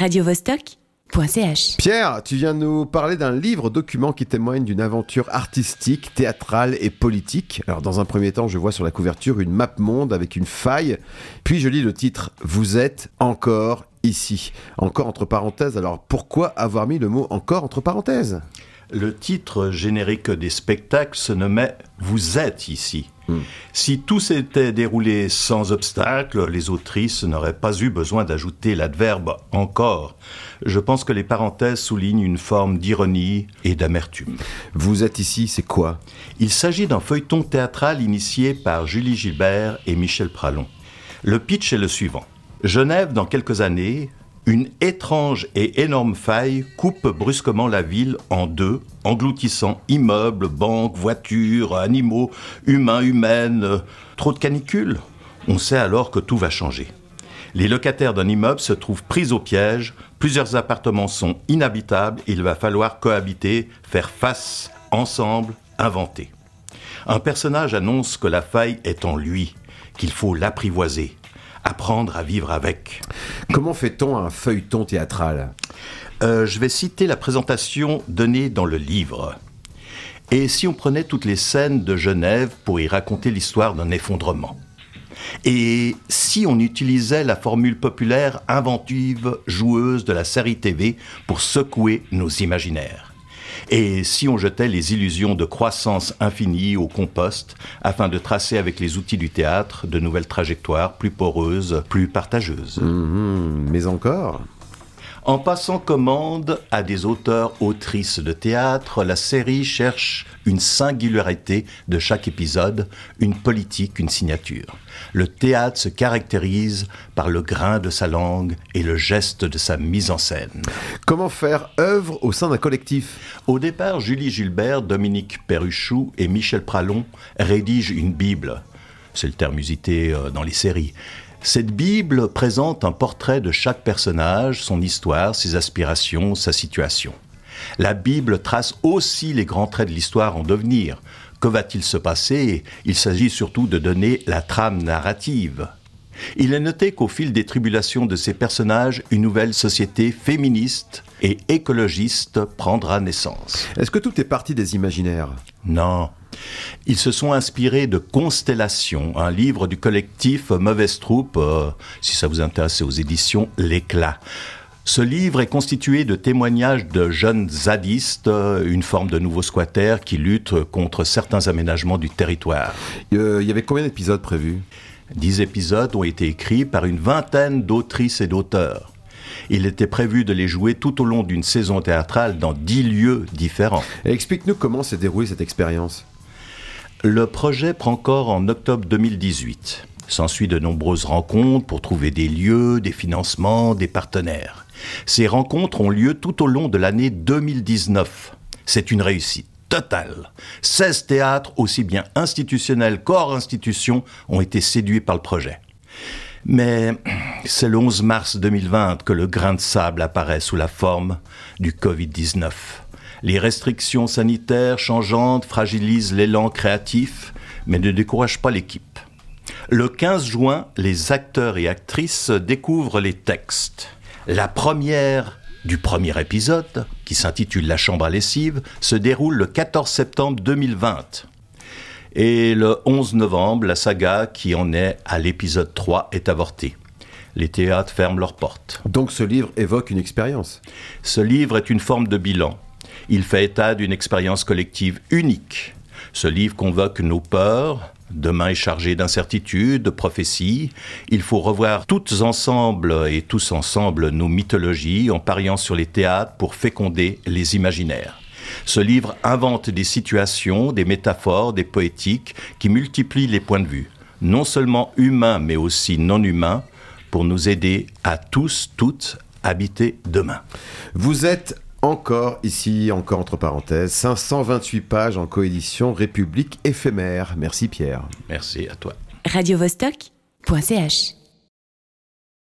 radiovostok.ch. Pierre, tu viens nous parler d'un livre document qui témoigne d'une aventure artistique, théâtrale et politique. Alors dans un premier temps, je vois sur la couverture une map monde avec une faille, puis je lis le titre Vous êtes encore ici. Encore entre parenthèses. Alors pourquoi avoir mis le mot encore entre parenthèses? Le titre générique des spectacles se nommait Vous êtes ici. Si tout s'était déroulé sans obstacle, les autrices n'auraient pas eu besoin d'ajouter l'adverbe encore. Je pense que les parenthèses soulignent une forme d'ironie et d'amertume. Vous êtes ici, c'est quoi? Il s'agit d'un feuilleton théâtral initié par Julie Gilbert et Michel Pralon. Le pitch est le suivant. Genève, dans quelques années, une étrange et énorme faille coupe brusquement la ville en deux, engloutissant immeubles, banques, voitures, animaux, humains, humaines. Trop de canicules On sait alors que tout va changer. Les locataires d'un immeuble se trouvent pris au piège, plusieurs appartements sont inhabitables, il va falloir cohabiter, faire face, ensemble, inventer. Un personnage annonce que la faille est en lui, qu'il faut l'apprivoiser, apprendre à vivre avec. Comment fait-on un feuilleton théâtral? Euh, je vais citer la présentation donnée dans le livre. Et si on prenait toutes les scènes de Genève pour y raconter l'histoire d'un effondrement? Et si on utilisait la formule populaire inventive, joueuse de la série TV pour secouer nos imaginaires? Et si on jetait les illusions de croissance infinie au compost afin de tracer avec les outils du théâtre de nouvelles trajectoires plus poreuses, plus partageuses. Mhm, Mais encore en passant commande à des auteurs-autrices de théâtre, la série cherche une singularité de chaque épisode, une politique, une signature. Le théâtre se caractérise par le grain de sa langue et le geste de sa mise en scène. Comment faire œuvre au sein d'un collectif? Au départ, Julie Gilbert, Dominique Perruchou et Michel Pralon rédigent une Bible. C'est le terme usité euh, dans les séries. Cette Bible présente un portrait de chaque personnage, son histoire, ses aspirations, sa situation. La Bible trace aussi les grands traits de l'histoire en devenir. Que va-t-il se passer? Il s'agit surtout de donner la trame narrative. Il est noté qu'au fil des tribulations de ces personnages, une nouvelle société féministe et écologiste prendra naissance. Est-ce que tout est parti des imaginaires? Non. Ils se sont inspirés de Constellation, un livre du collectif Mauvaise Troupe, euh, si ça vous intéresse, c'est aux éditions L'Éclat. Ce livre est constitué de témoignages de jeunes zadistes, euh, une forme de nouveaux squatters qui luttent contre certains aménagements du territoire. Euh, Il y avait combien d'épisodes prévus? Dix épisodes ont été écrits par une vingtaine d'autrices et d'auteurs. Il était prévu de les jouer tout au long d'une saison théâtrale dans dix lieux différents. Explique-nous comment s'est déroulée cette expérience. Le projet prend corps en octobre 2018. S'ensuit de nombreuses rencontres pour trouver des lieux, des financements, des partenaires. Ces rencontres ont lieu tout au long de l'année 2019. C'est une réussite totale. 16 théâtres, aussi bien institutionnels qu'hors institutions, ont été séduits par le projet. Mais c'est le 11 mars 2020 que le grain de sable apparaît sous la forme du Covid-19. Les restrictions sanitaires changeantes fragilisent l'élan créatif, mais ne découragent pas l'équipe. Le 15 juin, les acteurs et actrices découvrent les textes. La première du premier épisode, qui s'intitule La chambre à lessive, se déroule le 14 septembre 2020. Et le 11 novembre, la saga qui en est à l'épisode 3 est avortée. Les théâtres ferment leurs portes. Donc ce livre évoque une expérience. Ce livre est une forme de bilan. Il fait état d'une expérience collective unique. Ce livre convoque nos peurs. Demain est chargé d'incertitudes, de prophéties. Il faut revoir toutes ensemble et tous ensemble nos mythologies en pariant sur les théâtres pour féconder les imaginaires. Ce livre invente des situations, des métaphores, des poétiques qui multiplient les points de vue, non seulement humains mais aussi non humains, pour nous aider à tous, toutes, habiter demain. Vous êtes encore ici, encore entre parenthèses, 528 pages en coédition République éphémère. Merci Pierre. Merci à toi. radiovostok.ch